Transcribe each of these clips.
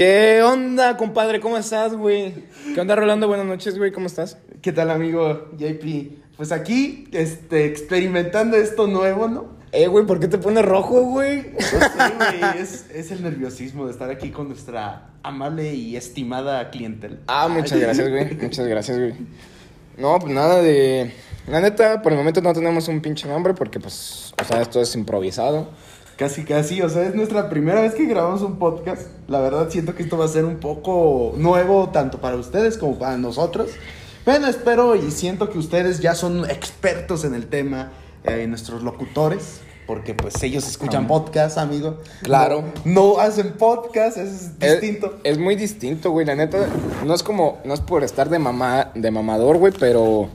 ¿Qué onda, compadre? ¿Cómo estás, güey? ¿Qué onda, Rolando? Buenas noches, güey. ¿Cómo estás? ¿Qué tal, amigo JP? Pues aquí, este, experimentando esto nuevo, ¿no? Eh, güey, ¿por qué te pones rojo, güey? No sé, güey, es, es el nerviosismo de estar aquí con nuestra amable y estimada clientela. Ah, muchas gracias, güey. Muchas gracias, güey. No, pues nada de... La neta, por el momento no tenemos un pinche nombre porque, pues, o sea, esto es improvisado. Casi, casi, o sea, es nuestra primera vez que grabamos un podcast. La verdad siento que esto va a ser un poco nuevo tanto para ustedes como para nosotros. Bueno, espero y siento que ustedes ya son expertos en el tema, eh, nuestros locutores, porque pues ellos escuchan podcast, amigo. Claro. No, no hacen podcast, es distinto. Es, es muy distinto, güey. La neta, no es como... No es por estar de, mamá, de mamador, güey, pero...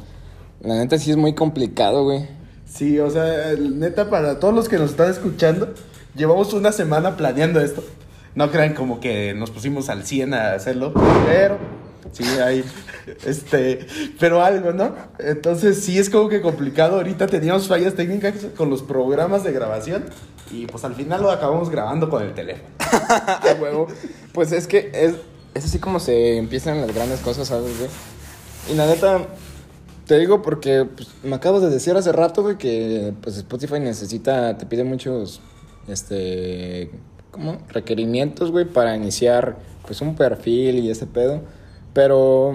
La neta sí es muy complicado, güey. Sí, o sea, neta, para todos los que nos están escuchando, llevamos una semana planeando esto. No crean como que nos pusimos al 100 a hacerlo, pero sí, hay, este, pero algo, ¿no? Entonces sí es como que complicado. Ahorita teníamos fallas técnicas con los programas de grabación y pues al final lo acabamos grabando con el teléfono. A huevo. Pues es que es, es así como se empiezan las grandes cosas, ¿sabes, güey? Y la neta, te digo porque pues, me acabas de decir hace rato, güey, que pues Spotify necesita, te pide muchos, este, ¿cómo? Requerimientos, güey, para iniciar, pues, un perfil y ese pedo. Pero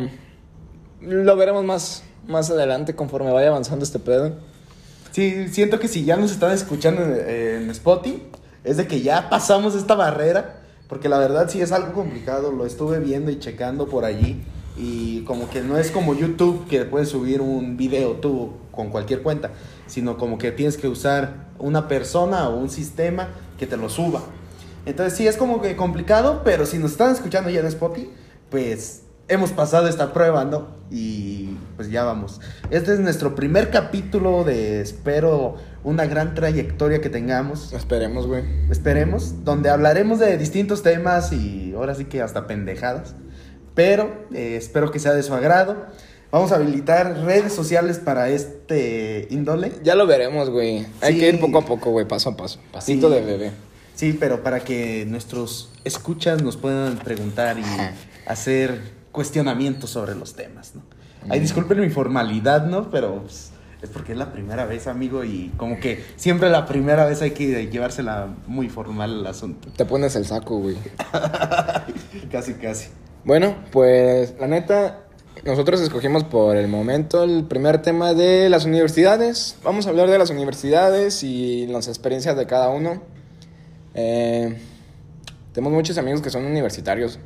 lo veremos más, más adelante conforme vaya avanzando este pedo. Sí, siento que si ya nos están escuchando en, en Spotify, es de que ya pasamos esta barrera, porque la verdad sí es algo complicado, lo estuve viendo y checando por allí, y como que no es como YouTube que puedes subir un video tú con cualquier cuenta, sino como que tienes que usar una persona o un sistema que te lo suba. Entonces sí es como que complicado, pero si nos están escuchando ya en Spotify, pues hemos pasado esta prueba, ¿no? Y pues ya vamos. Este es nuestro primer capítulo de, espero, una gran trayectoria que tengamos. Esperemos, güey. Esperemos, donde hablaremos de distintos temas y ahora sí que hasta pendejadas. Pero eh, espero que sea de su agrado. Vamos a habilitar redes sociales para este índole. Ya lo veremos, güey. Hay Sí. que ir poco a poco, güey, paso a paso. Pasito Sí. de bebé. Sí, pero para que nuestros escuchas nos puedan preguntar y hacer cuestionamientos sobre los temas, ¿no? Ay, Mm. disculpen mi formalidad, ¿no? Pero pues, es porque es la primera vez, amigo, y como que siempre la primera vez hay que llevársela muy formal al asunto. Te pones el saco, güey. Casi, casi. Bueno, pues la neta, nosotros escogimos por el momento el primer tema de las universidades. Vamos a hablar de las universidades y las experiencias de cada uno. Eh, tenemos muchos amigos que son universitarios.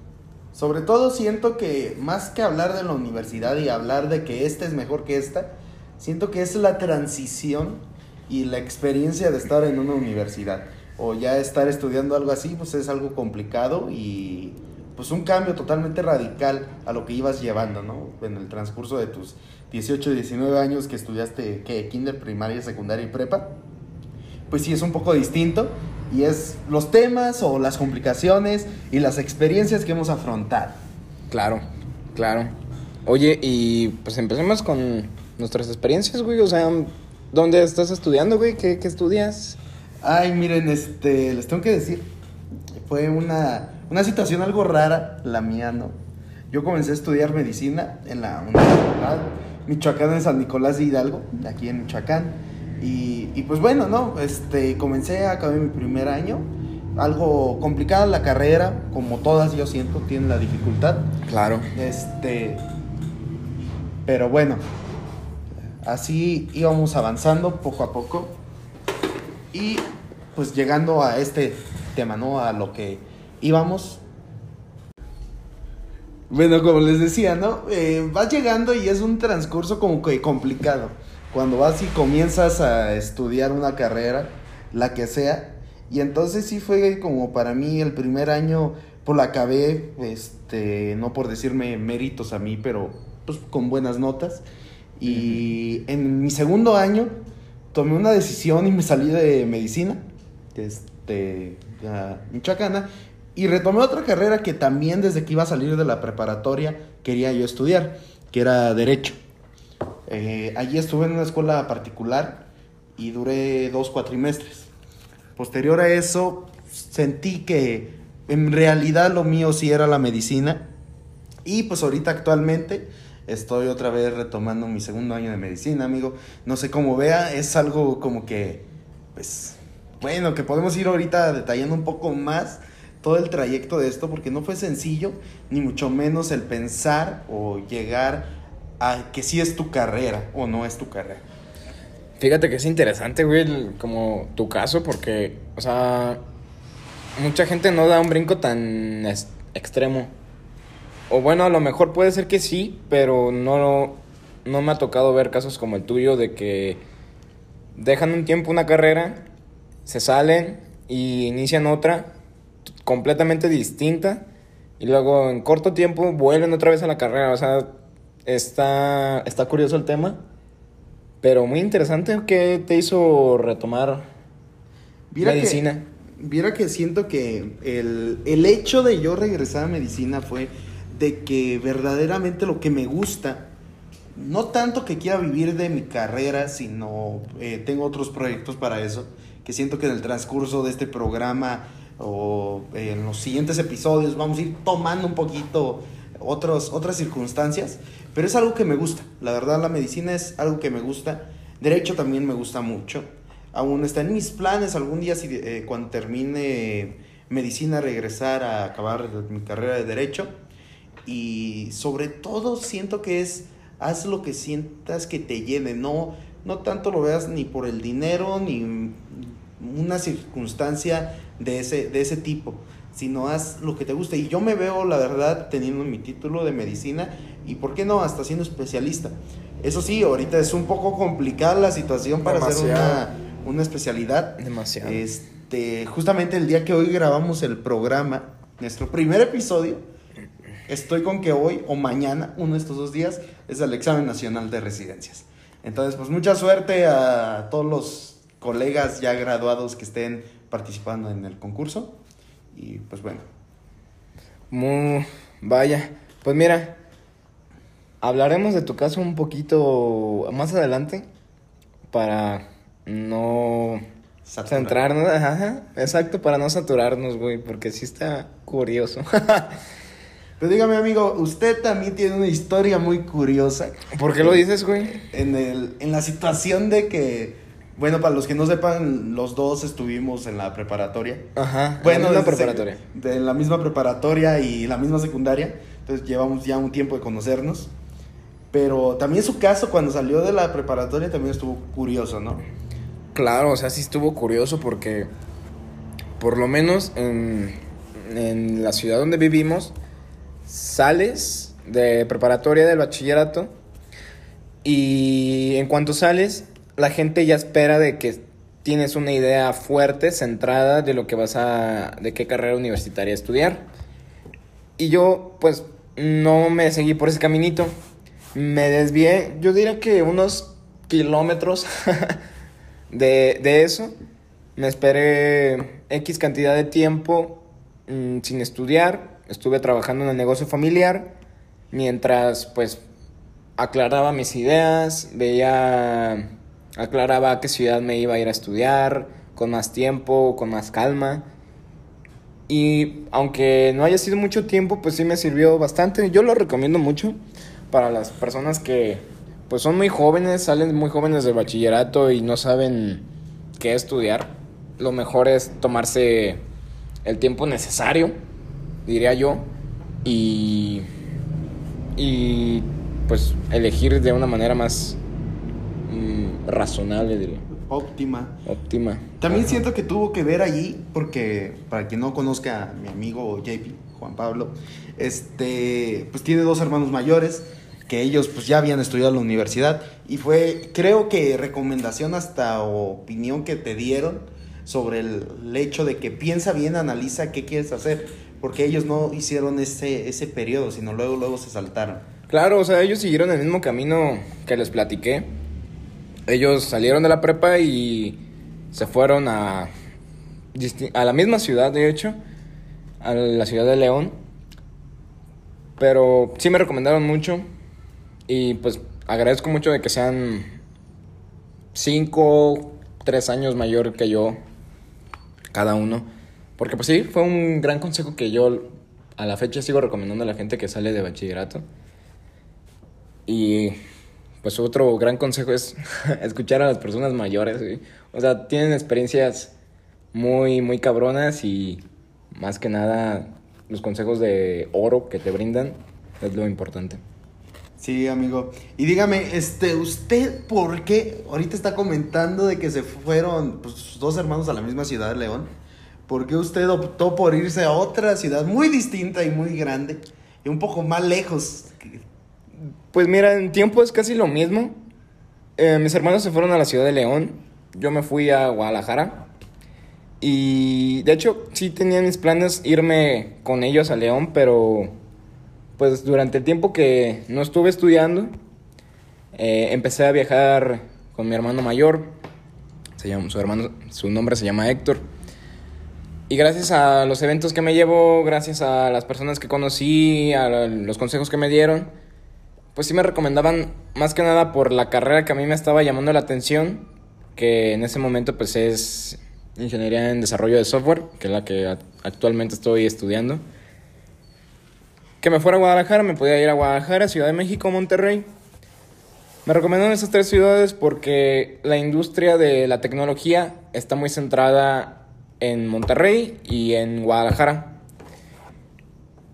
Sobre todo siento que más que hablar de la universidad y hablar de que esta es mejor que esta, siento que es la transición y la experiencia de estar en una universidad o ya estar estudiando algo así, pues es algo complicado y pues un cambio totalmente radical a lo que ibas llevando, ¿no? En el transcurso de tus 18, 19 años que estudiaste, ¿qué? Kinder, primaria, secundaria y prepa pues sí es un poco distinto y es los temas o las complicaciones y las experiencias que hemos afrontado. Claro, claro. Oye, y pues empecemos con nuestras experiencias, güey. O sea, ¿dónde estás estudiando, güey? ¿Qué, qué estudias? Ay, miren, este, les tengo que decir, fue una, una situación algo rara la mía, ¿no? Yo comencé a estudiar medicina en la Universidad Michoacán en San Nicolás de Hidalgo, aquí en Michoacán. Y, y pues bueno, ¿no? Este, comencé, acabé mi primer año. Algo complicada la carrera, como todas yo siento, tienen la dificultad. Claro. Este. Pero bueno. Así íbamos avanzando poco a poco. Y pues llegando a este tema, ¿no? A lo que íbamos. Bueno, como les decía, ¿no? Eh, vas llegando y es un transcurso como que complicado. Cuando vas y comienzas a estudiar una carrera, la que sea. Y entonces sí fue como para mí el primer año, pues la acabé, este, no por decirme méritos a mí, pero pues con buenas notas. Y en mi segundo año tomé una decisión y me salí de medicina, este, a Michoacana, y retomé otra carrera que también desde que iba a salir de la preparatoria quería yo estudiar, que era Derecho. Eh, allí estuve en una escuela particular y duré dos cuatrimestres. Posterior a eso, sentí que en realidad lo mío sí era la medicina. Y pues ahorita actualmente estoy otra vez retomando mi segundo año de medicina, amigo. No sé cómo vea, es algo como que, pues, bueno, que podemos ir ahorita detallando un poco más todo el trayecto de esto, porque no fue sencillo, ni mucho menos el pensar o llegar a que sí es tu carrera o no es tu carrera. Fíjate que es interesante, güey, como tu caso, porque, o sea, mucha gente no da un brinco tan extremo. O bueno, a lo mejor puede ser que sí, pero no, no me ha tocado ver casos como el tuyo de que dejan un tiempo una carrera, se salen y inician otra completamente distinta y luego en corto tiempo vuelven otra vez a la carrera. O sea, está, está curioso el tema, pero muy interesante. ¿Qué te hizo retomar medicina? viera que siento que el, el hecho de yo regresar a medicina fue de que verdaderamente lo que me gusta, no tanto que quiera vivir de mi carrera, sino eh, tengo otros proyectos para eso, que siento que en el transcurso de este programa o en los siguientes episodios vamos a ir tomando un poquito otros, otras circunstancias, pero es algo que me gusta, la verdad la medicina es algo que me gusta, derecho también me gusta mucho, aún está en mis planes algún día si, eh, cuando termine medicina regresar a acabar mi carrera de derecho, y sobre todo siento que es haz lo que sientas que te llene, no no tanto lo veas ni por el dinero ni una circunstancia de ese de ese tipo, sino haz lo que te guste y yo me veo la verdad teniendo mi título de medicina y por qué no hasta siendo especialista. Eso sí, ahorita es un poco complicada la situación para hacer una, una especialidad. Demasiado. Este, justamente el día que hoy grabamos el programa, nuestro primer episodio, estoy con que hoy o mañana, uno de estos dos días, es el examen nacional de residencias. Entonces, pues mucha suerte a todos los colegas ya graduados que estén participando en el concurso. Y pues bueno. Muy, vaya, pues mira, hablaremos de tu caso un poquito más adelante para no centrarnos, ajá, exacto, para no saturarnos, güey, porque sí está curioso. Pero dígame, amigo, usted también tiene una historia muy curiosa. ¿Por qué lo dices, güey? En, el, en la situación de que, bueno, para los que no sepan, los dos estuvimos en la preparatoria. Ajá, bueno, en la preparatoria. De la misma preparatoria y la misma secundaria. Entonces llevamos ya un tiempo de conocernos. Pero también su caso, cuando salió de la preparatoria, también estuvo curioso, ¿no? Claro, o sea, sí estuvo curioso porque, por lo menos en, en la ciudad donde vivimos, sales de preparatoria del bachillerato y en cuanto sales, la gente ya espera de que tienes una idea fuerte, centrada de lo que vas a, de qué carrera universitaria estudiar. Y yo, pues, no me seguí por ese caminito. Me desvié, yo diría que unos kilómetros de, de eso. Me esperé X cantidad de tiempo mm, sin estudiar estuve trabajando en el negocio familiar mientras pues aclaraba mis ideas, veía, aclaraba a qué ciudad me iba a ir a estudiar, con más tiempo, con más calma. Y aunque no haya sido mucho tiempo, pues sí me sirvió bastante. Yo lo recomiendo mucho para las personas que pues son muy jóvenes, salen muy jóvenes del bachillerato y no saben qué estudiar. Lo mejor es tomarse el tiempo necesario diría yo, y, y pues elegir de una manera más mm, razonable, diría. Óptima. Óptima. También siento que tuvo que ver allí, porque para quien no conozca a mi amigo JP, Juan Pablo, este, pues tiene dos hermanos mayores que ellos pues ya habían estudiado en la universidad y fue creo que recomendación hasta opinión que te dieron sobre el, el hecho de que piensa bien, analiza qué quieres hacer porque ellos no hicieron ese, ese periodo, sino luego, luego se saltaron. Claro, o sea, ellos siguieron el mismo camino que les platiqué. Ellos salieron de la prepa y se fueron a, a la misma ciudad, de hecho, a la ciudad de León. Pero sí me recomendaron mucho y pues agradezco mucho de que sean cinco, tres años mayor que yo, cada uno. Porque pues sí, fue un gran consejo que yo a la fecha sigo recomendando a la gente que sale de bachillerato. Y pues otro gran consejo es escuchar a las personas mayores. O sea, tienen experiencias muy, muy cabronas y más que nada los consejos de oro que te brindan es lo importante. Sí, amigo. Y dígame, este, ¿usted por qué ahorita está comentando de que se fueron pues, sus dos hermanos a la misma ciudad de León? ¿Por qué usted optó por irse a otra ciudad muy distinta y muy grande y un poco más lejos? Pues mira, en tiempo es casi lo mismo. Eh, mis hermanos se fueron a la ciudad de León. Yo me fui a Guadalajara. Y de hecho, sí tenía mis planes irme con ellos a León, pero pues durante el tiempo que no estuve estudiando, eh, empecé a viajar con mi hermano mayor. Se llama, su, hermano, su nombre se llama Héctor. Y gracias a los eventos que me llevo, gracias a las personas que conocí, a los consejos que me dieron, pues sí me recomendaban más que nada por la carrera que a mí me estaba llamando la atención, que en ese momento pues es ingeniería en desarrollo de software, que es la que actualmente estoy estudiando que me fuera a Guadalajara, me podía ir a Guadalajara, Ciudad de México, Monterrey. Me recomendaron esas tres ciudades porque la industria de la tecnología está muy centrada en Monterrey y en Guadalajara.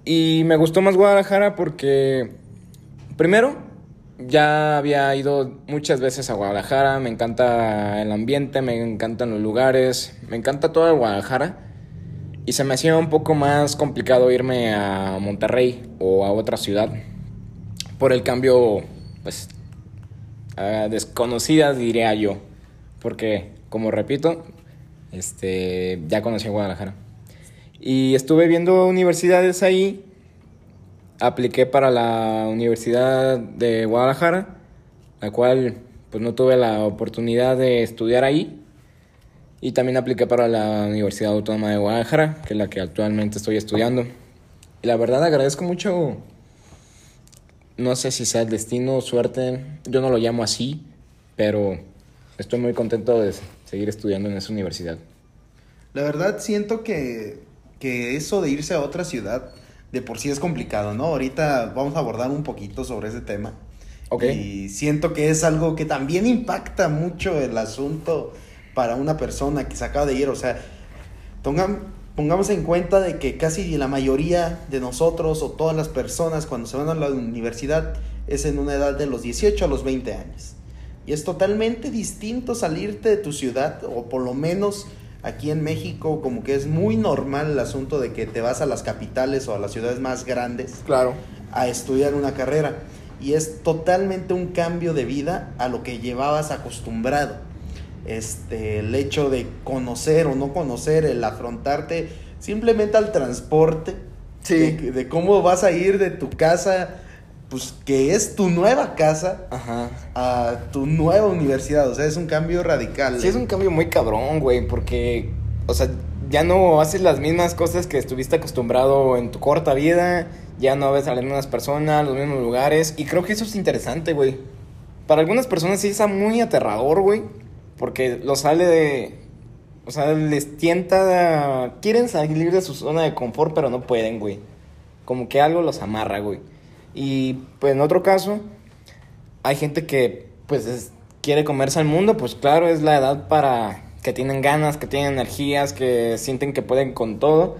Y me gustó más Guadalajara porque, primero, ya había ido muchas veces a Guadalajara, me encanta el ambiente, me encantan los lugares, me encanta toda Guadalajara. Y se me hacía un poco más complicado irme a Monterrey o a otra ciudad por el cambio, pues, desconocida diría yo. Porque, como repito, este, ya conocí a Guadalajara. Y estuve viendo universidades ahí. Apliqué para la Universidad de Guadalajara, la cual pues no tuve la oportunidad de estudiar ahí y también apliqué para la Universidad Autónoma de Guadalajara, que es la que actualmente estoy estudiando. Y la verdad agradezco mucho, no sé si sea el destino o suerte, yo no lo llamo así, pero estoy muy contento de seguir estudiando en esa universidad. La verdad siento que, que eso de irse a otra ciudad de por sí es complicado, ¿no? Ahorita vamos a abordar un poquito sobre ese tema. Ok. Y siento que es algo que también impacta mucho el asunto para una persona que se acaba de ir. O sea, pongamos en cuenta de que casi la mayoría de nosotros o todas las personas cuando se van a la universidad es en una edad de los 18 a los 20 años. Y es totalmente distinto salirte de tu ciudad, o por lo menos aquí en México, como que es muy normal el asunto de que te vas a las capitales o a las ciudades más grandes. Claro. A estudiar una carrera. Y es totalmente un cambio de vida a lo que llevabas acostumbrado este, el hecho de conocer o no conocer, el afrontarte simplemente al transporte, de, cómo vas a ir de tu casa, pues que es tu nueva casa, a tu nueva universidad, o sea, es un cambio radical. Sí, es un cambio muy cabrón, güey, porque, o sea, ya no haces las mismas cosas que estuviste acostumbrado en tu corta vida, ya no ves a las mismas personas, los mismos lugares, y creo que eso es interesante, güey. Para algunas personas sí está muy aterrador, güey porque lo sale de. O sea, les tienta. Quieren salir de su zona de confort, pero no pueden, güey. Como que algo los amarra, güey. Y pues en otro caso, hay gente que pues quiere comerse al mundo, pues claro, es la edad para que tienen ganas, que tienen energías, que sienten que pueden con todo.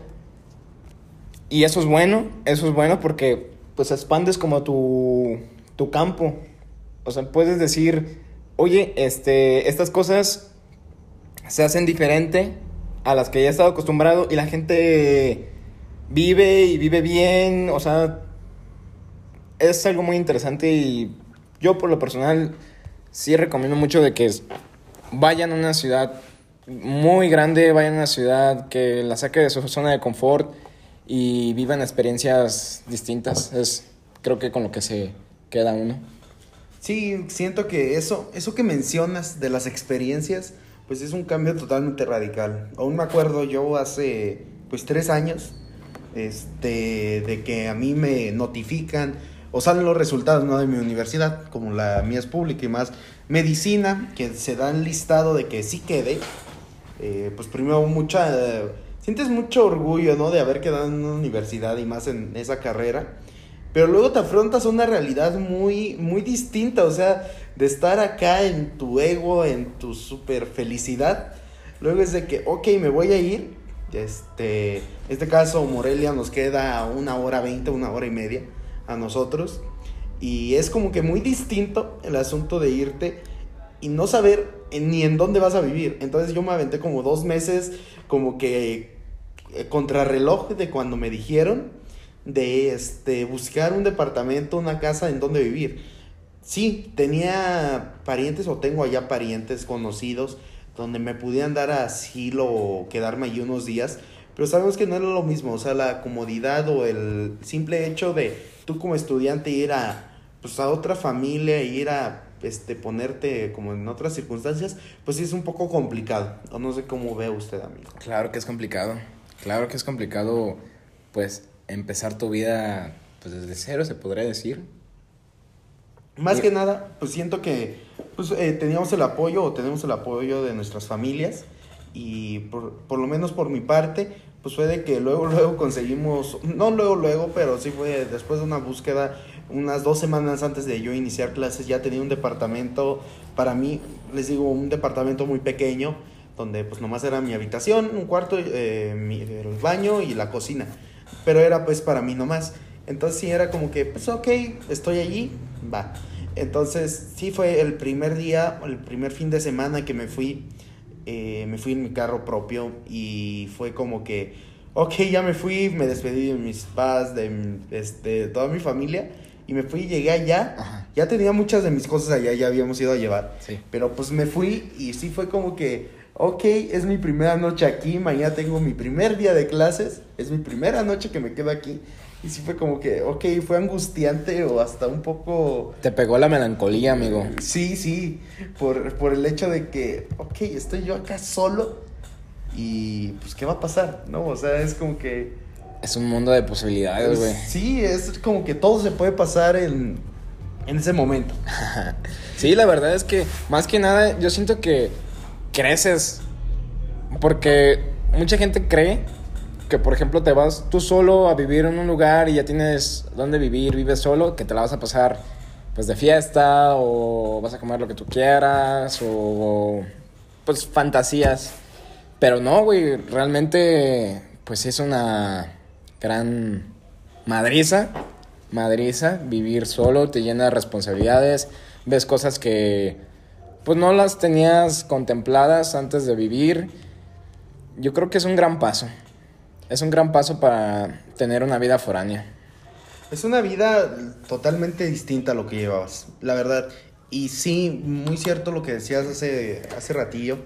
Y eso es bueno, eso es bueno porque pues expandes como tu, tu campo. O sea, puedes decir, oye, este, estas cosas se hacen diferente a las que ya he estado acostumbrado y la gente vive y vive bien, o sea, es algo muy interesante y yo por lo personal sí recomiendo mucho de que vayan a una ciudad muy grande, vayan a una ciudad que la saque de su zona de confort y vivan experiencias distintas. Es creo que con lo que se queda uno. Sí, siento que eso, eso que mencionas de las experiencias, pues es un cambio totalmente radical. Aún me acuerdo yo hace pues tres años, este, de que a mí me notifican o salen los resultados ¿no? de mi universidad, como la mía es pública y más medicina, que se dan listado de que sí quede. Eh, pues primero mucha, sientes mucho orgullo, ¿no? De haber quedado en una universidad y más en esa carrera. Pero luego te afrontas a una realidad muy, muy distinta, o sea, de estar acá en tu ego, en tu super felicidad. Luego es de que, ok, me voy a ir. Este, este caso, Morelia nos queda una hora veinte, una hora y media a nosotros. Y es como que muy distinto el asunto de irte y no saber ni en dónde vas a vivir. Entonces yo me aventé como dos meses como que eh, contrarreloj de cuando me dijeron de este, buscar un departamento, una casa en donde vivir. Sí, tenía parientes o tengo allá parientes conocidos donde me pudieran dar asilo o quedarme allí unos días, pero sabemos que no era lo mismo, o sea, la comodidad o el simple hecho de tú como estudiante ir a, pues, a otra familia, ir a este, ponerte como en otras circunstancias, pues sí es un poco complicado. O no sé cómo ve usted, amigo. Claro que es complicado. Claro que es complicado, pues, empezar tu vida pues, desde cero, se podría decir. Más que nada, pues siento que pues, eh, teníamos el apoyo o tenemos el apoyo de nuestras familias y por, por lo menos por mi parte, pues fue de que luego, luego conseguimos, no luego, luego, pero sí fue después de una búsqueda, unas dos semanas antes de yo iniciar clases, ya tenía un departamento, para mí, les digo, un departamento muy pequeño, donde pues nomás era mi habitación, un cuarto, eh, mi, el baño y la cocina, pero era pues para mí nomás. Entonces sí era como que, pues ok, estoy allí, va. Entonces sí fue el primer día, el primer fin de semana que me fui eh, me fui en mi carro propio y fue como que, ok, ya me fui, me despedí de mis padres, de, este, toda mi familia y me fui, llegué allá, ya tenía muchas de mis cosas allá, ya habíamos ido a llevar, pero pues me fui y sí fue como que, ok, es mi primera noche aquí, mañana tengo mi primer día de clases, es mi primera noche que me quedo aquí y sí fue como que, ok, fue angustiante o hasta un poco... Te pegó la melancolía, amigo. Sí, sí, por, por el hecho de que, ok, estoy yo acá solo y pues, ¿qué va a pasar? ¿No? O sea, es como que... Es un mundo de posibilidades, güey. Sí, es como que todo se puede pasar en, en ese momento. sí, la verdad es que, más que nada, yo siento que creces. Porque mucha gente cree que por ejemplo te vas tú solo a vivir en un lugar y ya tienes dónde vivir, vives solo, que te la vas a pasar pues de fiesta o vas a comer lo que tú quieras o pues fantasías. Pero no, güey, realmente pues es una gran madriza, madriza, vivir solo te llena de responsabilidades, ves cosas que pues no las tenías contempladas antes de vivir. Yo creo que es un gran paso es un gran paso para tener una vida foránea. Es una vida totalmente distinta a lo que llevabas, la verdad. Y sí, muy cierto lo que decías hace, hace ratillo,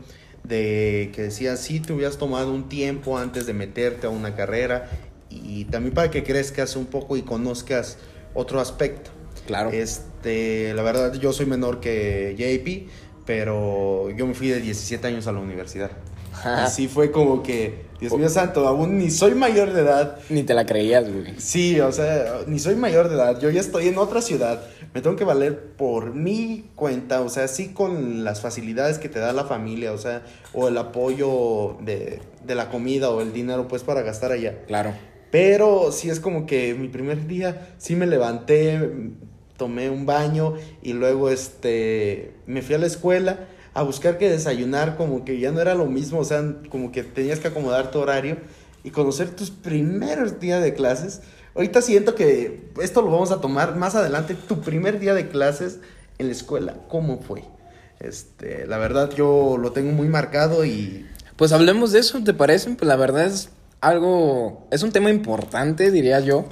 de que decías, sí, te hubieras tomado un tiempo antes de meterte a una carrera y también para que crezcas un poco y conozcas otro aspecto. Claro. Este, la verdad, yo soy menor que JP, pero yo me fui de 17 años a la universidad. Así fue como que, Dios mío santo, aún ni soy mayor de edad. Ni te la creías, güey. Sí, o sea, ni soy mayor de edad. Yo ya estoy en otra ciudad. Me tengo que valer por mi cuenta, o sea, sí con las facilidades que te da la familia, o sea, o el apoyo de, de la comida o el dinero, pues, para gastar allá. Claro. Pero sí es como que mi primer día, sí me levanté, tomé un baño y luego, este, me fui a la escuela a buscar que desayunar, como que ya no era lo mismo, o sea, como que tenías que acomodar tu horario y conocer tus primeros días de clases. Ahorita siento que esto lo vamos a tomar más adelante, tu primer día de clases en la escuela, ¿cómo fue? Este, la verdad yo lo tengo muy marcado y... Pues hablemos de eso, ¿te parece? Pues la verdad es algo, es un tema importante, diría yo.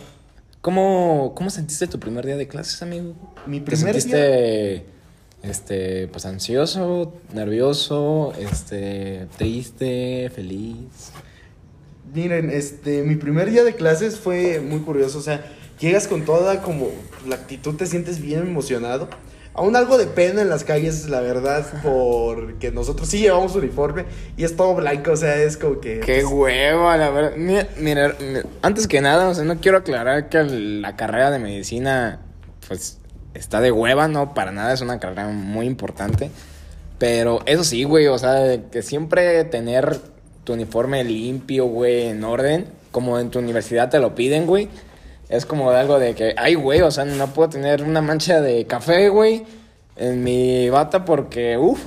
¿Cómo, cómo sentiste tu primer día de clases, amigo? Mi primer ¿Te sentiste este, pues ansioso, nervioso, este, triste, feliz. Miren, este, mi primer día de clases fue muy curioso, o sea, llegas con toda como la actitud, te sientes bien emocionado. Aún algo de pena en las calles, la verdad, porque nosotros sí llevamos uniforme y es todo blanco, o sea, es como que... Qué pues, hueva, la verdad. Mira, antes que nada, o sea, no quiero aclarar que la carrera de medicina, pues, está de hueva, no, para nada, es una carrera muy importante. Pero eso sí, güey, o sea, que siempre tener tu uniforme limpio, güey, en orden, como en tu universidad te lo piden, güey. Es como algo de que, ay, güey, o sea, no puedo tener una mancha de café, güey, en mi bata porque, uff,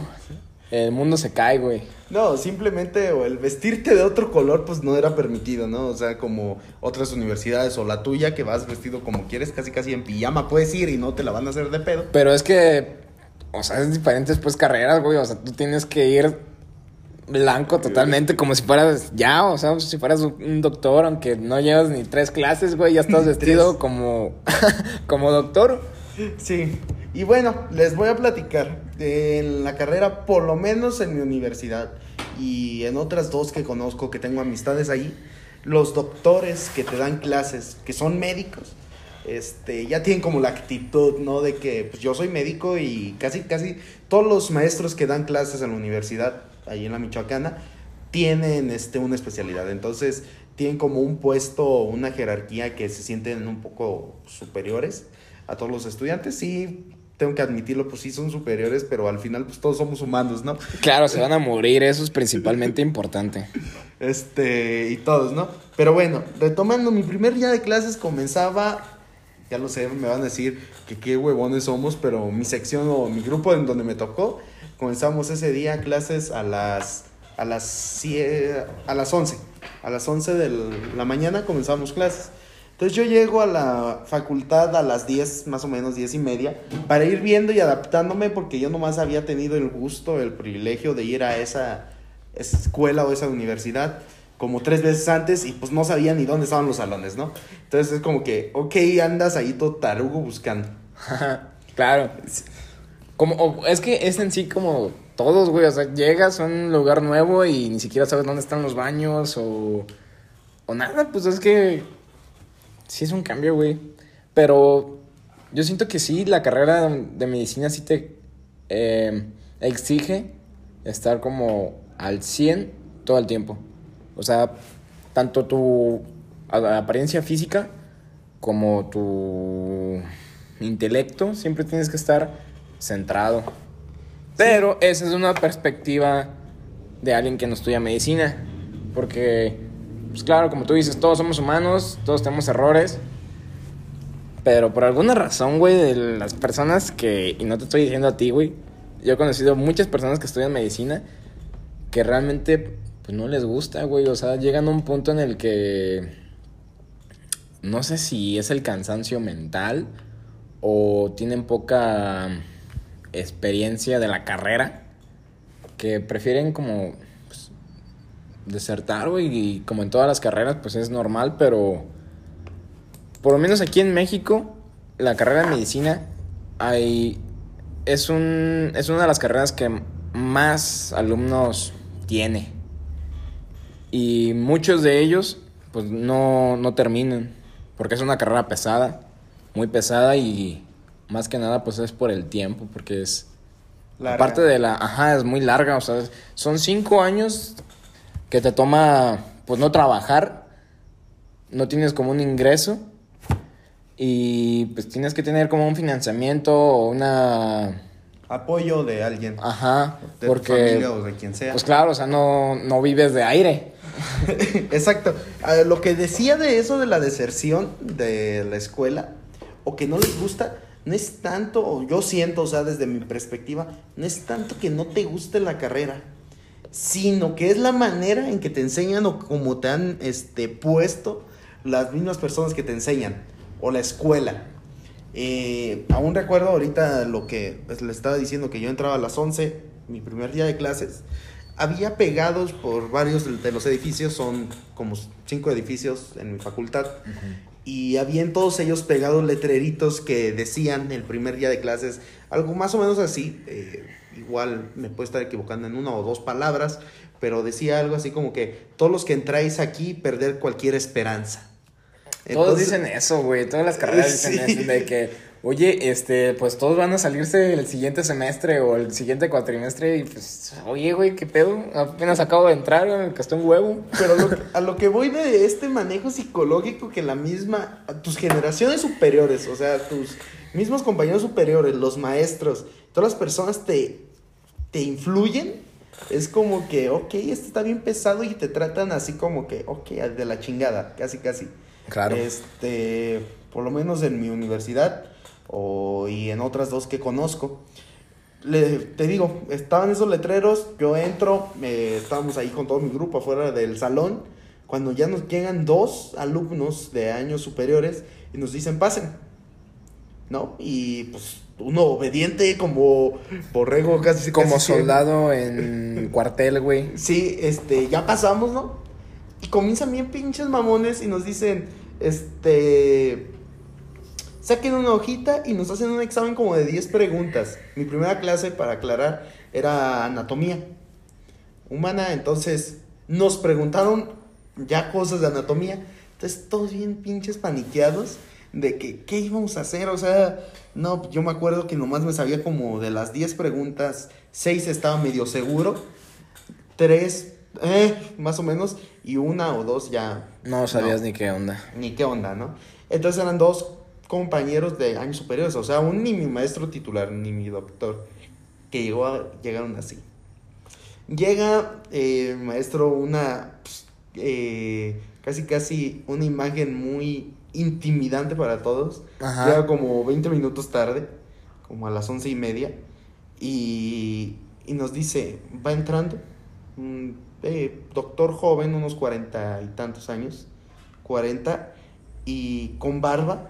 el mundo se cae, güey. No, simplemente o el vestirte de otro color pues no era permitido, ¿no? O sea, como otras universidades o la tuya que vas vestido como quieres, casi casi en pijama puedes ir y no te la van a hacer de pedo. Pero es que, o sea, es diferentes pues carreras, güey, o sea, tú tienes que ir blanco totalmente, como si fueras ya, o sea, si fueras un doctor, aunque no llevas ni tres clases, güey, ya estás vestido como, como doctor. Sí, y bueno, les voy a platicar. En la carrera, por lo menos en mi universidad y en otras dos que conozco, que tengo amistades ahí, los doctores que te dan clases, que son médicos, este, ya tienen como la actitud, ¿no? De que pues, yo soy médico y casi, casi todos los maestros que dan clases en la universidad, ahí en la Michoacana, tienen este, una especialidad. Entonces, tienen como un puesto, una jerarquía que se sienten un poco superiores a todos los estudiantes. Sí, tengo que admitirlo, pues sí son superiores, pero al final pues todos somos humanos, ¿no? Claro, se van a morir, eso es principalmente importante. Este, y todos, ¿no? Pero bueno, retomando, mi primer día de clases comenzaba, ya lo sé, me van a decir que qué huevones somos, pero mi sección o mi grupo en donde me tocó, comenzamos ese día clases a las, a las, a las 11, a las 11 de la mañana comenzamos clases. Entonces yo llego a la facultad a las 10, más o menos 10 y media, para ir viendo y adaptándome porque yo nomás había tenido el gusto, el privilegio de ir a esa, escuela o esa universidad como tres veces antes y pues no sabía ni dónde estaban los salones, ¿no? Entonces es como que, ok, andas ahí todo tarugo buscando. claro. Como, es que es en sí como todos, güey, o sea, llegas a un lugar nuevo y ni siquiera sabes dónde están los baños o, o nada, pues es que sí es un cambio, güey. Pero yo siento que sí, la carrera de medicina sí te eh, exige estar como al 100 todo el tiempo. O sea, tanto tu apariencia física como tu intelecto siempre tienes que estar centrado. Pero esa es una perspectiva de alguien que no estudia medicina. Porque pues claro, como tú dices, todos somos humanos, todos tenemos errores. Pero por alguna razón, güey, de las personas que, y no te estoy diciendo a ti, güey, yo he conocido muchas personas que estudian medicina que realmente, pues no les gusta, güey. O sea, llegan a un punto en el que, no sé si es el cansancio mental o tienen poca experiencia de la carrera, que prefieren como desertar, güey, y como en todas las carreras, pues es normal, pero por lo menos aquí en México, la carrera de medicina hay, es, un, es una de las carreras que más alumnos tiene. Y muchos de ellos, pues no, no terminan, porque es una carrera pesada, muy pesada y más que nada, pues es por el tiempo, porque es... Aparte de la... Ajá, es muy larga, o sea, son cinco años que te toma, pues no trabajar, no tienes como un ingreso y pues tienes que tener como un financiamiento o una... Apoyo de alguien. Ajá, de porque... Tu familia o de quien sea. Pues claro, o sea, no, no vives de aire. Exacto. lo que decía de eso de la deserción de la escuela, o que no les gusta, no es tanto, yo siento, o sea, desde mi perspectiva, no es tanto que no te guste la carrera, sino que es la manera en que te enseñan o como te han este, puesto las mismas personas que te enseñan, o la escuela. Eh, aún recuerdo ahorita lo que pues, le estaba diciendo, que yo entraba a las 11, mi primer día de clases, había pegados por varios de los edificios, son como cinco edificios en mi facultad, y había en todos ellos pegados letreritos que decían el primer día de clases, algo más o menos así. Eh, igual me puedo estar equivocando en una o dos palabras, pero decía algo así como que todos los que entráis aquí perder cualquier esperanza. todos dicen eso, güey, todas las carreras dicen eso, de que, oye, este, pues todos van a salirse el siguiente semestre o el siguiente cuatrimestre y pues, oye, güey, qué pedo, apenas acabo de entrar, me costó un huevo. Pero a lo que voy de este manejo psicológico que la misma, tus generaciones superiores, o sea, tus mismos compañeros superiores, los maestros, todas las personas te, te influyen Es como que, ok, esto está bien pesado y te tratan así como que, ok, de la chingada, casi, casi. Claro. Este, por lo menos en mi universidad o, y en otras dos que conozco. Le, te digo, estaban esos letreros, yo entro, eh, estábamos ahí con todo mi grupo afuera del salón, cuando ya nos llegan dos alumnos de años superiores y nos dicen, pasen, ¿no? Y pues uno obediente como borrego casi Como casi soldado en cuartel, güey. Sí, este, ya pasamos, ¿no? Y comienzan bien pinches mamones y nos dicen, este, saquen una hojita y nos hacen un examen como de 10 preguntas. Mi primera clase, para aclarar, era anatomía humana, entonces nos preguntaron ya cosas de anatomía. Entonces todos bien pinches paniqueados de que qué íbamos a hacer, o sea, no, yo me acuerdo que nomás me sabía como de las 10 preguntas, 6 estaba medio seguro, 3 eh, más o menos y una o dos ya No sabías ni qué onda. ni qué onda, ¿no? Entonces eran dos compañeros de años superiores, o sea, un ni mi maestro titular ni mi doctor, que llegó a, llegaron así. Llega eh, el maestro una, pues, eh, casi casi una imagen muy intimidante para todos. Ajá. Llega como 20 minutos tarde, como a las once y media, y, y nos dice, va entrando, un eh, doctor joven, unos cuarenta y tantos años, 40, y con barba,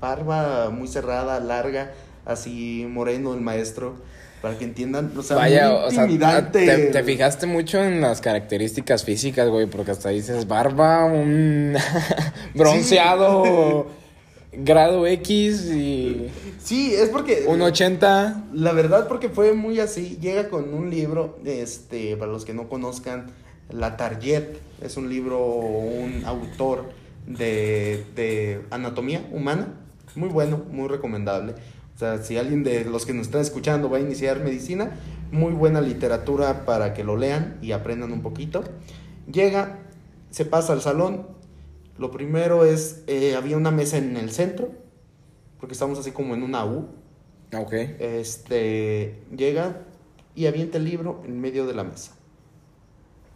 barba muy cerrada, larga, así moreno el maestro, para que entiendan, o sea, Vaya, muy o sea, intimidante. te, te fijaste mucho en las características físicas, güey, porque hasta dices barba, un bronceado, grado X y Sí, es porque... un 80. La verdad, porque fue muy así. Llega con un libro, este, para los que no conozcan, La Target. Es un libro, un autor de, de anatomía humana. Muy bueno, muy recomendable. O sea, si alguien de los que nos están escuchando va a iniciar medicina, muy buena literatura para que lo lean y aprendan un poquito. Llega, se pasa al salón. Lo primero es, eh, había una mesa en el centro, porque estamos así como en una U. Ok. Este llega y avienta el libro en medio de la mesa.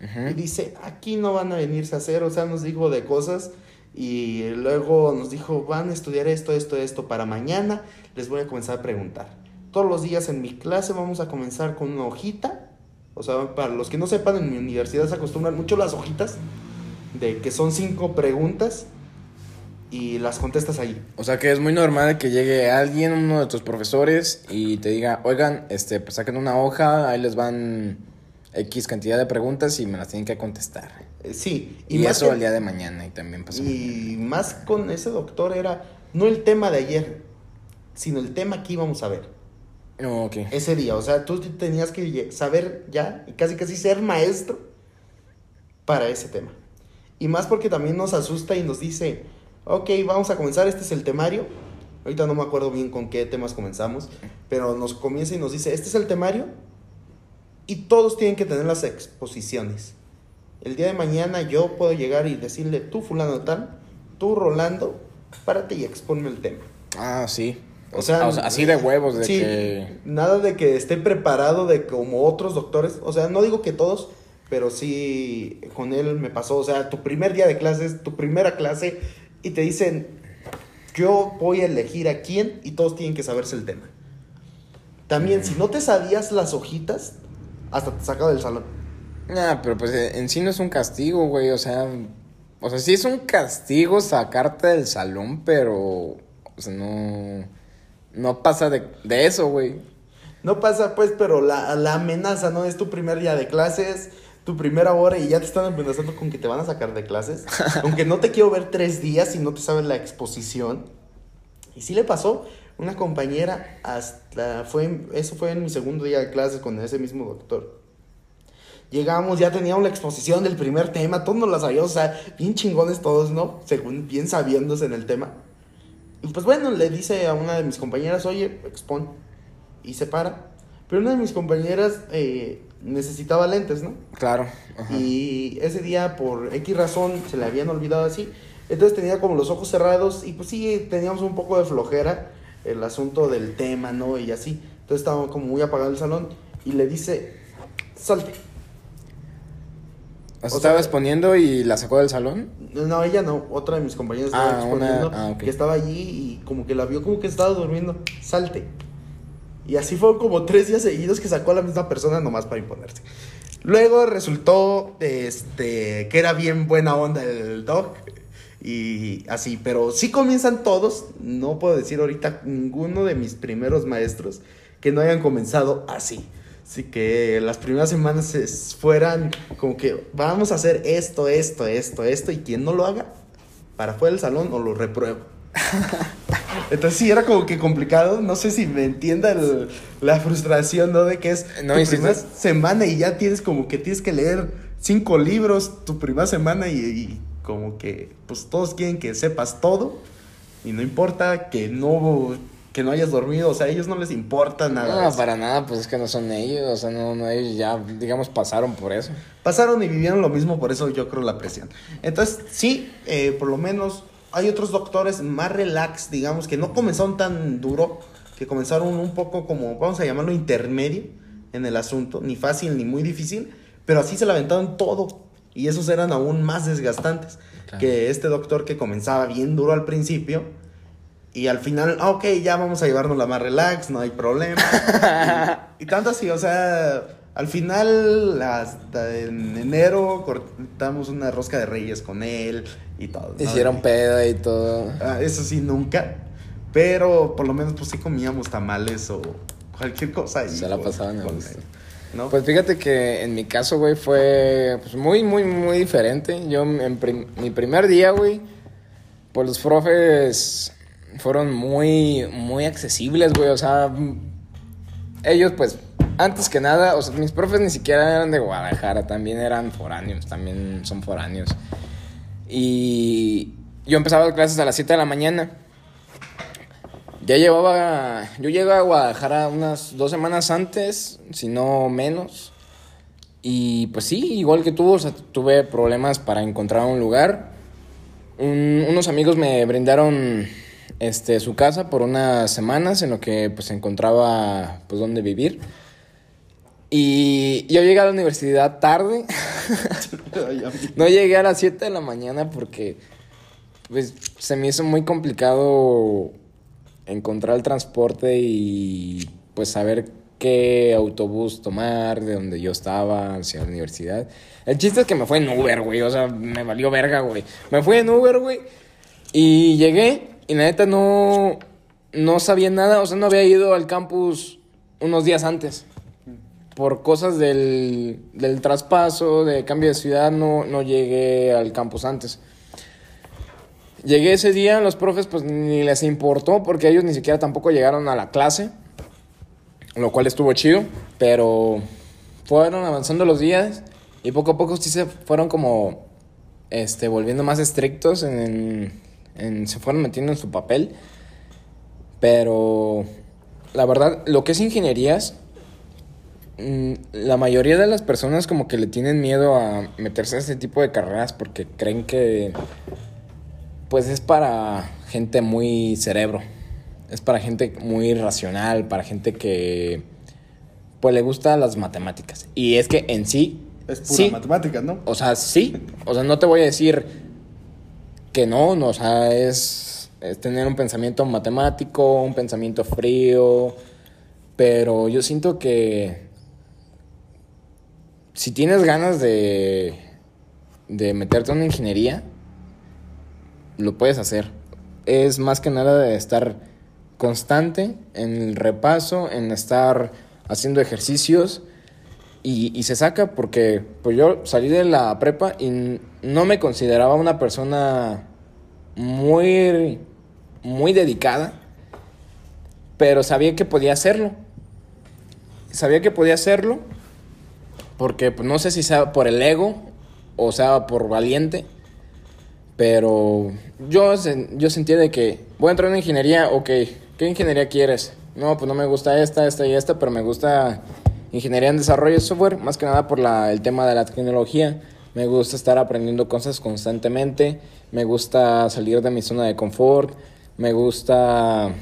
Y dice, aquí no van a venirse a hacer, o sea, nos dijo de cosas y luego nos dijo, van a estudiar esto, esto, esto, para mañana les voy a comenzar a preguntar. Todos los días en mi clase vamos a comenzar con una hojita, o sea, para los que no sepan, en mi universidad se acostumbran mucho las hojitas, de que son cinco preguntas y las contestas ahí. O sea que es muy normal que llegue alguien, uno de tus profesores, y te diga, oigan, este, pues saquen una hoja, ahí les van X cantidad de preguntas y me las tienen que contestar. Eh, sí, Y, más eso que- el día de mañana y también pasa. Y más con ese doctor era no el tema de ayer, sino el tema que íbamos a ver Oh, ok. ese día. O sea, tú tenías que saber ya y casi casi ser maestro para ese tema. Y más porque también nos asusta y nos dice, ok, vamos a comenzar, este es el temario. Ahorita no me acuerdo bien con qué temas comenzamos, pero nos comienza y nos dice, este es el temario y todos tienen que tener las exposiciones. El día de mañana yo puedo llegar y decirle, tú fulano tal, tú Rolando, párate y exponme el tema. Ah, sí. O sea, así de huevos, de sí, que... nada de que esté preparado de como otros doctores. O sea, no digo que todos, pero sí con él me pasó. O sea, tu primer día de clases, tu primera clase, y te dicen, yo voy a elegir a quién y todos tienen que saberse el tema. También, si no te sabías las hojitas, hasta te sacaba del salón. Nah, pero pues eh, en sí no es un castigo, güey, o sea... O sea, sí es un castigo sacarte del salón, pero... O sea, no... No pasa de, de eso, güey. No pasa pues, pero la, la amenaza, ¿no? Es tu primer día de clases, tu primera hora y ya te están amenazando con que te van a sacar de clases. Aunque no te quiero ver tres días y no te sabes la exposición. Y sí le pasó. Una compañera hasta fue, eso fue en mi segundo día de clases con ese mismo doctor. Llegamos, ya teníamos la exposición del primer tema, todos nos la sabíamos, o sea, bien chingones todos, ¿no? Según bien sabiéndose en el tema. Y pues bueno, le dice a una de mis compañeras, oye, expon. Y se para. Pero una de mis compañeras eh, necesitaba lentes, ¿no? Claro. ajá. Y ese día, por X razón, se le habían olvidado así. Entonces tenía como los ojos cerrados y pues sí, teníamos un poco de flojera el asunto del tema, ¿no? Y así. Entonces estaba como muy apagado el salón y le dice, salte. O sea, estaba exponiendo y la sacó del salón. No, ella no, otra de mis compañeras estaba Ah, una- exponiendo, ah, que estaba allí y como que la vio como que estaba durmiendo, salte. Y así fueron como tres días seguidos que sacó a la misma persona nomás para imponerse. Luego resultó este, que era bien buena onda el dog y así, pero sí comienzan todos, no puedo decir ahorita ninguno de mis primeros maestros que no hayan comenzado así. Así que las primeras semanas fueran como que vamos a hacer esto, esto, esto, esto, y quien no lo haga, para fuera del salón o lo repruebo. Entonces sí, era como que complicado, no sé si me entienda el- la frustración, ¿no? De que es No, tu si primera estás- semana y ya tienes como que tienes que leer cinco libros tu primera semana y, y como que pues todos quieren que sepas todo y no importa que no que no hayas dormido, o sea, a ellos no les importa nada. No, para nada, pues es que no son ellos, o sea, no, no ellos ya, digamos, pasaron por eso. Pasaron y vivieron lo mismo, por eso yo creo la presión. Entonces, sí, eh, por lo menos hay otros doctores más relax, digamos, que no comenzaron tan duro, que comenzaron un poco como, vamos a llamarlo intermedio en el asunto, ni fácil ni muy difícil, pero así se la aventaron todo. Y esos eran aún más desgastantes Claro. que este doctor que comenzaba bien duro al principio. Y al final, ah, ok, ya vamos a llevárnosla más relax, no hay problema. y, y tanto así, o sea, al final, hasta en enero, cortamos una rosca de reyes con él y todo. ¿no? Hicieron Y- peda y todo. Ah, eso sí, nunca. Pero por lo menos, pues sí comíamos tamales o cualquier cosa. ahí Se la pasaban con ¿no? Pues fíjate que en mi caso, güey, fue pues, muy, muy, muy diferente. Yo, en prim- mi primer día, güey, pues los profes fueron muy, muy accesibles, güey. O sea, ellos, pues, antes que nada, o sea, mis profes ni siquiera eran de Guadalajara, también eran foráneos, también son foráneos. Y yo empezaba clases a las 7 de la mañana. Ya llevaba, yo llegué a Guadalajara unas dos semanas antes, si no menos. Y pues sí, igual que tú, tuve problemas para encontrar un lugar. Un- unos amigos me brindaron este, su casa por unas semanas en lo que pues encontraba pues dónde vivir. Y yo llegué a la universidad tarde. No llegué a las 7 de la mañana porque pues se me hizo muy complicado encontrar el transporte y pues saber qué autobús tomar de donde yo estaba hacia la universidad. El chiste es que me fue en Uber, güey, o sea, me valió verga, güey. Me fui en Uber, güey, y llegué y la neta no no sabía nada, o sea, no había ido al campus unos días antes por cosas del, del traspaso, de cambio de ciudad, no, no llegué al campus antes. Llegué ese día, los profes pues ni les importó porque ellos ni siquiera tampoco llegaron a la clase, lo cual estuvo chido, pero fueron avanzando los días y poco a poco sí se fueron como este, volviendo más estrictos, en, en- se fueron metiendo en su papel, pero la verdad, lo que es ingenierías, Mm, La mayoría de las personas como que le tienen miedo a meterse a este tipo de carreras porque creen que pues es para gente muy cerebro. Es para gente muy racional, para gente que pues le gusta las matemáticas. Y es que en sí Es pura sí, matemática, ¿no? o sea, sí, o sea, no te voy a decir que no, no, o sea, es, es tener un pensamiento matemático, un pensamiento frío, pero yo siento que si tienes ganas de, de meterte en una ingeniería, lo puedes hacer. Es más que nada de estar constante en el repaso, en estar haciendo ejercicios y, y se saca porque pues yo salí de la prepa y no me consideraba una persona muy, muy dedicada, pero sabía que podía hacerlo. Sabía que podía hacerlo porque pues, no sé si sea por el ego o sea por valiente, pero yo, yo sentía de que voy a entrar en ingeniería, ok, ¿qué ingeniería quieres? No, pues no me gusta esta, esta y esta, pero me gusta ingeniería en desarrollo de software, más que nada por la, el tema de la tecnología. Me gusta estar aprendiendo cosas constantemente, me gusta salir de mi zona de confort, me gusta,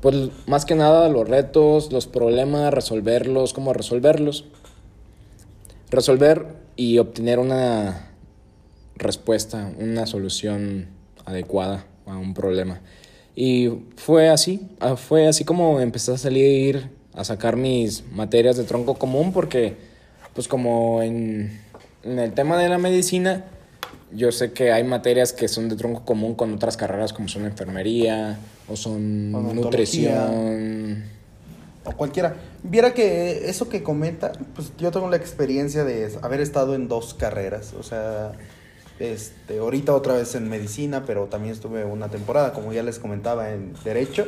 pues más que nada los retos, los problemas, resolverlos, cómo resolverlos. resolver y obtener una respuesta, una solución adecuada a un problema. Y fue así, ah, fue así como empecé a salir a sacar mis materias de tronco común porque pues como en, en el tema de la medicina yo sé que hay materias que son de tronco común con otras carreras como son enfermería o son nutrición o cualquiera. Viera que eso que comenta, pues yo tengo la experiencia de haber estado en dos carreras, o sea, este, ahorita otra vez en medicina, pero también estuve una temporada, como ya les comentaba, en derecho.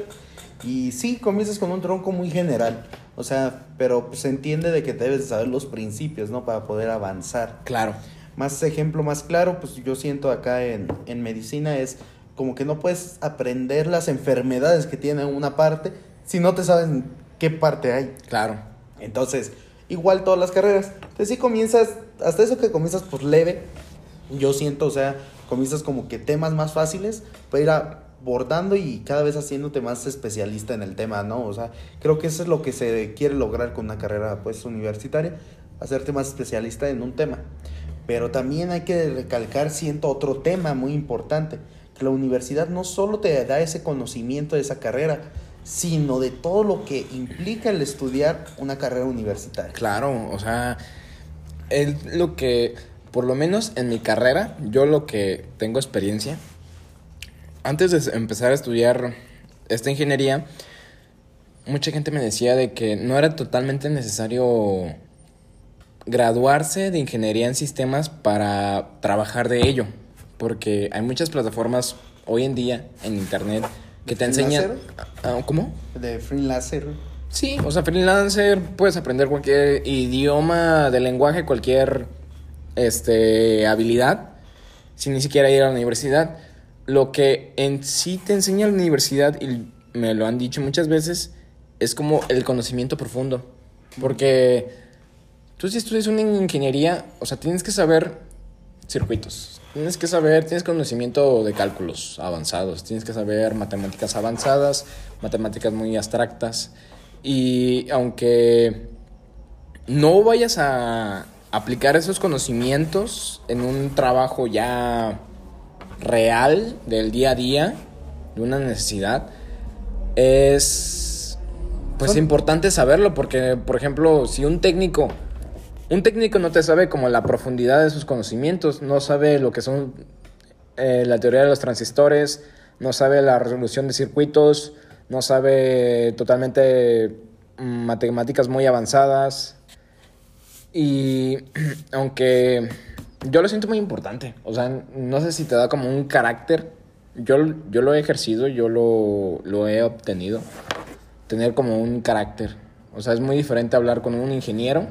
Y sí, comienzas con un tronco muy general, o sea, pero se entiende de que debes saber los principios, ¿no? Para poder avanzar. Claro. Más ejemplo más claro, pues yo siento acá en, en medicina es como que no puedes aprender las enfermedades que tiene una parte si no te saben qué parte hay. Claro. Entonces, igual todas las carreras. Entonces, si comienzas, hasta eso que comienzas por leve, yo siento, o sea, comienzas como que temas más fáciles para ir abordando y cada vez haciéndote más especialista en el tema, ¿no? O sea, creo que eso es lo que se quiere lograr con una carrera, pues, universitaria, hacerte más especialista en un tema. Pero también hay que recalcar, siento, otro tema muy importante, que la universidad no solo te da ese conocimiento de esa carrera, sino de todo lo que implica el estudiar una carrera universitaria. Claro, o sea, es lo que, por lo menos en mi carrera, yo lo que tengo experiencia, antes de empezar a estudiar esta ingeniería, mucha gente me decía de que no era totalmente necesario graduarse de ingeniería en sistemas para trabajar de ello, porque hay muchas plataformas hoy en día en internet que te enseña... Ah, ¿Cómo? De freelancer. Sí, o sea, freelancer, puedes aprender cualquier idioma de lenguaje, cualquier este, habilidad, sin ni siquiera ir a la universidad. Lo que en sí te enseña la universidad, y me lo han dicho muchas veces, es como el conocimiento profundo. Porque tú si estudias una ingeniería, o sea, tienes que saber circuitos, Tienes que saber, tienes conocimiento de cálculos avanzados, tienes que saber matemáticas avanzadas, matemáticas muy abstractas. Y aunque no vayas a aplicar esos conocimientos en un trabajo ya real del día a día, de una necesidad, es pues importante saberlo porque, por ejemplo, si un técnico un técnico no te sabe como la profundidad de sus conocimientos, no sabe lo que son eh, la teoría de los transistores, no sabe la resolución de circuitos, no sabe totalmente mm, matemáticas muy avanzadas. Y aunque yo lo siento muy importante, o sea, no sé si te da como un carácter, yo, yo lo he ejercido, yo lo, lo he obtenido, tener como un carácter. O sea, es muy diferente hablar con un ingeniero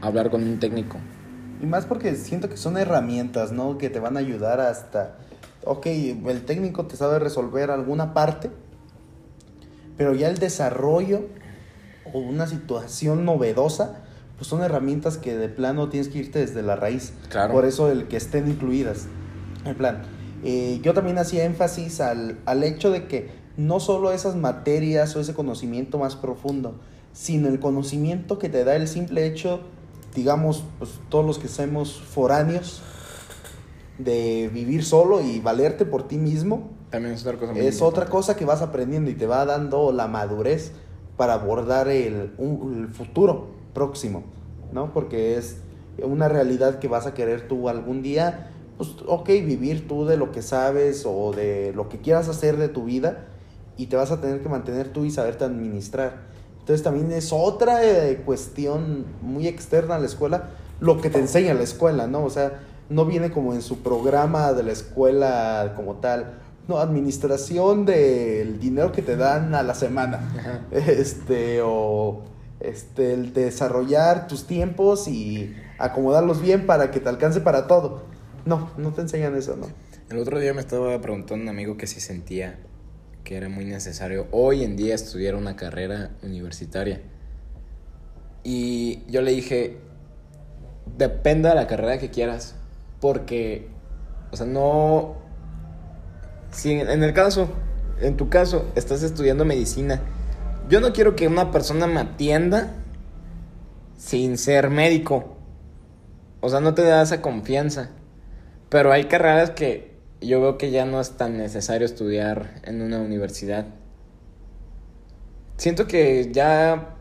hablar con un técnico. Y más porque siento que son herramientas, ¿no? Que te van a ayudar hasta, ok, el técnico te sabe resolver alguna parte, pero ya el desarrollo o una situación novedosa, pues son herramientas que de plano tienes que irte desde la raíz. Claro. Por eso el que estén incluidas. En plan, eh, yo también hacía énfasis al, al hecho de que no solo esas materias o ese conocimiento más profundo, sino el conocimiento que te da el simple hecho digamos, pues todos los que somos foráneos, de vivir solo y valerte por ti mismo. También es otra cosa. es otra cosa que vas aprendiendo y te va dando la madurez para abordar el, futuro próximo, ¿no? Porque es una realidad que vas a querer tú algún día, pues, ok, vivir tú de lo que sabes o de lo que quieras hacer de tu vida y te vas a tener que mantener tú y saberte administrar. Entonces también es otra eh, cuestión muy externa a la escuela, lo que te enseña la escuela, ¿no? O sea, no viene como en su programa de la escuela como tal. No, administración del dinero que te dan a la semana. Este, o este, el desarrollar tus tiempos y acomodarlos bien para que te alcance para todo. No, no te enseñan eso, ¿no? El otro día me estaba preguntando un amigo que si sentía que era muy necesario hoy en día estudiar una carrera universitaria. Y yo le dije, depende de la carrera que quieras, porque, o sea, no... Si en el caso, en tu caso, estás estudiando medicina, yo no quiero que una persona me atienda sin ser médico. O sea, no te da esa confianza. Pero hay carreras que yo veo que ya no es tan necesario estudiar en una universidad. Siento que ya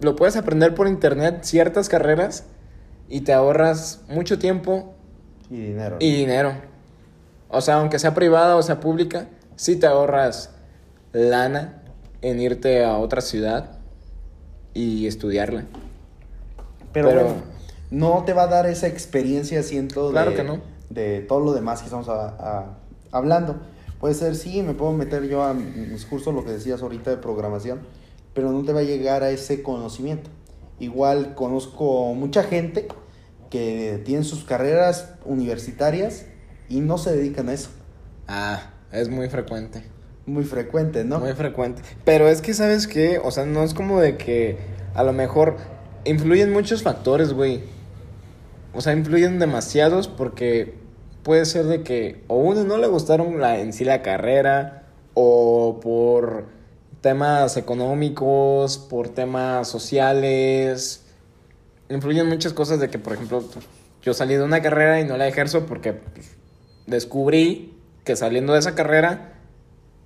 lo puedes aprender por internet ciertas carreras y te ahorras mucho tiempo Y dinero. y dinero. O sea, aunque sea privada o sea pública, sí te ahorras lana en irte a otra ciudad y estudiarla. Pero, Pero- bueno, no te va a dar esa experiencia, siento, Claro de, que no. de todo lo demás que estamos a- a- hablando. Puede ser, sí, me puedo meter yo a mis cursos, lo que decías ahorita de programación, pero no te va a llegar a ese conocimiento. Igual conozco mucha gente que tiene sus carreras universitarias y no se dedican a eso. Ah, es muy frecuente. Muy frecuente, ¿no? Muy frecuente. Pero es que, ¿sabes qué? O sea, no es como de que a lo mejor influyen muchos factores, güey. O sea, influyen demasiados porque puede ser de que o uno no le gustaron en sí la carrera o por temas económicos, por temas sociales. Influyen muchas cosas de que, por ejemplo, yo salí de una carrera y no la ejerzo porque descubrí que saliendo de esa carrera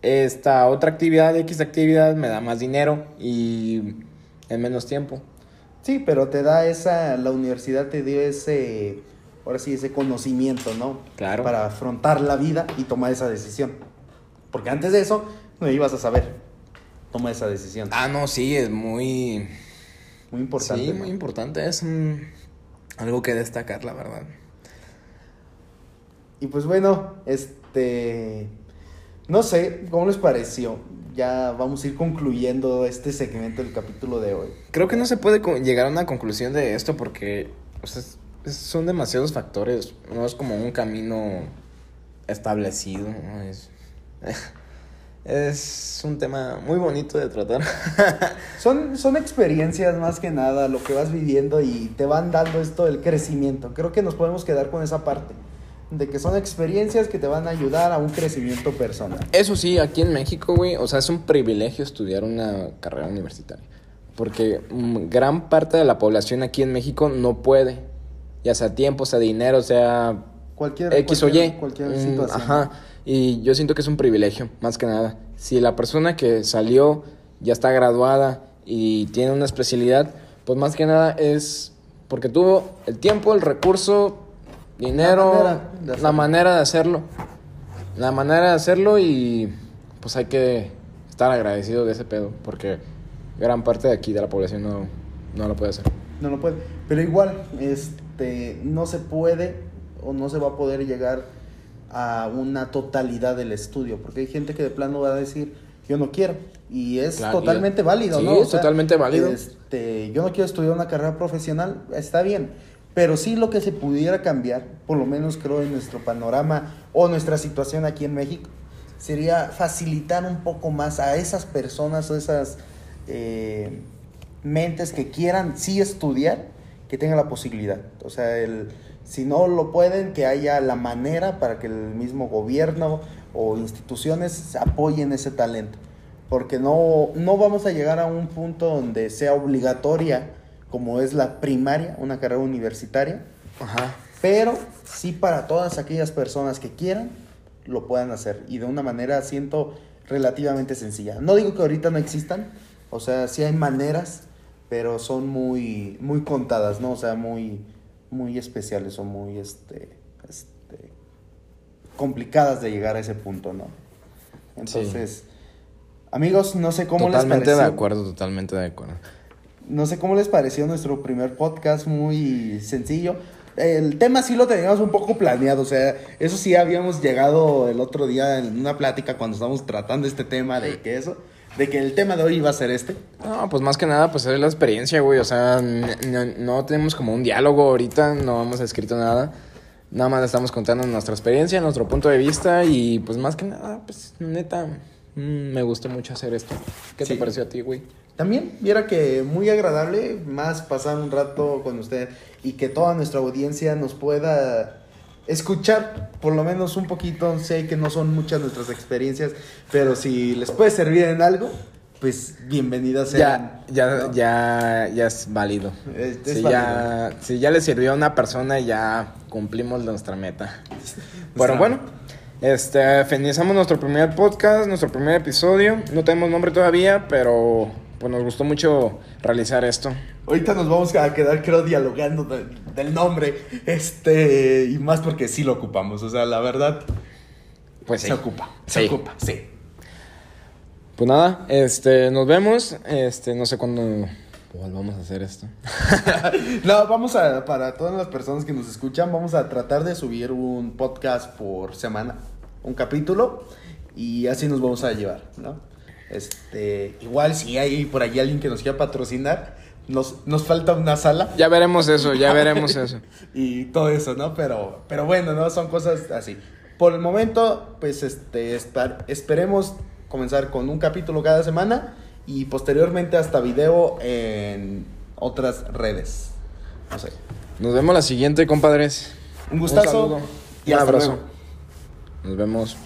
esta otra actividad, X actividad, me da más dinero y en menos tiempo. Sí, pero te da esa, la universidad te dio ese, ahora sí, ese conocimiento, ¿no? Claro. Para afrontar la vida y tomar esa decisión. Porque antes de eso, no ibas a saber. Toma esa decisión. Ah, no, sí, es muy... Muy importante. sí, ¿no? muy importante, es mm, algo que destacar, la verdad. Y pues bueno, este, no sé, ¿cómo les pareció? Ya vamos a ir concluyendo este segmento del capítulo de hoy. Creo que no se puede llegar a una conclusión de esto porque o sea, son demasiados factores, no es como un camino establecido, ¿no? es, es un tema muy bonito de tratar. Son, son experiencias más que nada, lo que vas viviendo y te van dando esto del crecimiento. Creo que nos podemos quedar con esa parte, de que son experiencias que te van a ayudar a un crecimiento personal. Eso sí, aquí en México, güey, o sea, es un privilegio estudiar una carrera universitaria. Porque mm, gran parte de la población aquí en México no puede. Ya sea tiempo, sea dinero, sea Cualquier, X o Y. cualquier, Mm, situación. Ajá. Y yo siento que es un privilegio, más que nada. Si la persona que salió ya está graduada y tiene una especialidad, pues más que nada es porque tuvo el tiempo, el recurso, dinero, manera de la manera de hacerlo. La manera de hacerlo y pues hay que estar agradecido de ese pedo, porque gran parte de aquí de la población no, no lo puede hacer. No lo puede. Pero igual, este, no se puede o no se va a poder llegar a una totalidad del estudio, porque hay gente que de plano va a decir, yo no quiero, y es Claro, totalmente y- válido, sí, ¿no? es totalmente válido. Este, yo no quiero estudiar una carrera profesional, está bien, pero sí lo que se pudiera cambiar, por lo menos creo en nuestro panorama o nuestra situación aquí en México, sería facilitar un poco más a esas personas o esas eh, mentes que quieran sí estudiar, que tengan la posibilidad. O sea, el, si no lo pueden, que haya la manera para que el mismo gobierno o instituciones apoyen ese talento. Porque no, no vamos a llegar a un punto donde sea obligatoria, como es la primaria, una carrera universitaria, Ajá. pero sí para todas aquellas personas que quieran, lo puedan hacer. Y de una manera, siento, relativamente sencilla. No digo que ahorita no existan, o sea, sí hay maneras, pero son muy, muy contadas, ¿no? O sea, muy, muy especiales o muy, este, este, complicadas de llegar a ese punto, ¿no? Entonces, amigos, no sé cómo les totalmente de acuerdo, totalmente de acuerdo. No sé cómo les pareció nuestro primer podcast, muy sencillo. El tema sí lo teníamos un poco planeado, o sea, eso sí habíamos llegado el otro día en una plática cuando estábamos tratando este tema de que eso, de que el tema de hoy iba a ser este. No, pues más que nada, pues es la experiencia, güey. O sea, no, no tenemos como un diálogo ahorita, no hemos escrito nada. Nada más estamos contando nuestra experiencia, nuestro punto de vista y pues más que nada, pues neta, mm, me gustó mucho hacer esto. ¿Qué Sí. te pareció a ti, güey? También viera que muy agradable, más pasar un rato con usted y que toda nuestra audiencia nos pueda escuchar por lo menos un poquito. Sé que no son muchas nuestras experiencias, pero si les puede servir en algo, pues bienvenidas Ya, sean. ya, ¿no? ya, ya es válido. Es- es si, válido. ya, si ya le sirvió a una persona, ya cumplimos nuestra meta. Pero Nuestra- bueno, este, finalizamos nuestro primer podcast, nuestro primer episodio. No tenemos nombre todavía, pero pues nos gustó mucho realizar esto. Ahorita nos vamos a quedar, creo, dialogando de- del nombre. Este, y más porque sí lo ocupamos. O sea, la verdad, Pues sí. se ocupa. Se Sí. ocupa, sí. Pues nada, este, nos vemos. Este, no sé cuándo volvamos a hacer esto. No, vamos a, para todas las personas que nos escuchan, vamos a tratar de subir un podcast por semana, un capítulo, y así nos vamos a llevar, ¿no? Este, igual si hay por ahí alguien que nos quiera patrocinar, nos, nos falta una sala Ya veremos eso, ya veremos eso. y todo eso, ¿no? Pero, pero bueno, ¿no? Son cosas así. Por el momento, pues, este, estar- esperemos comenzar con un capítulo cada semana y posteriormente hasta video en otras redes. No sé. Nos vemos la siguiente, compadres. Un gustazo saludo. y Un hasta abrazo. luego. Nos vemos.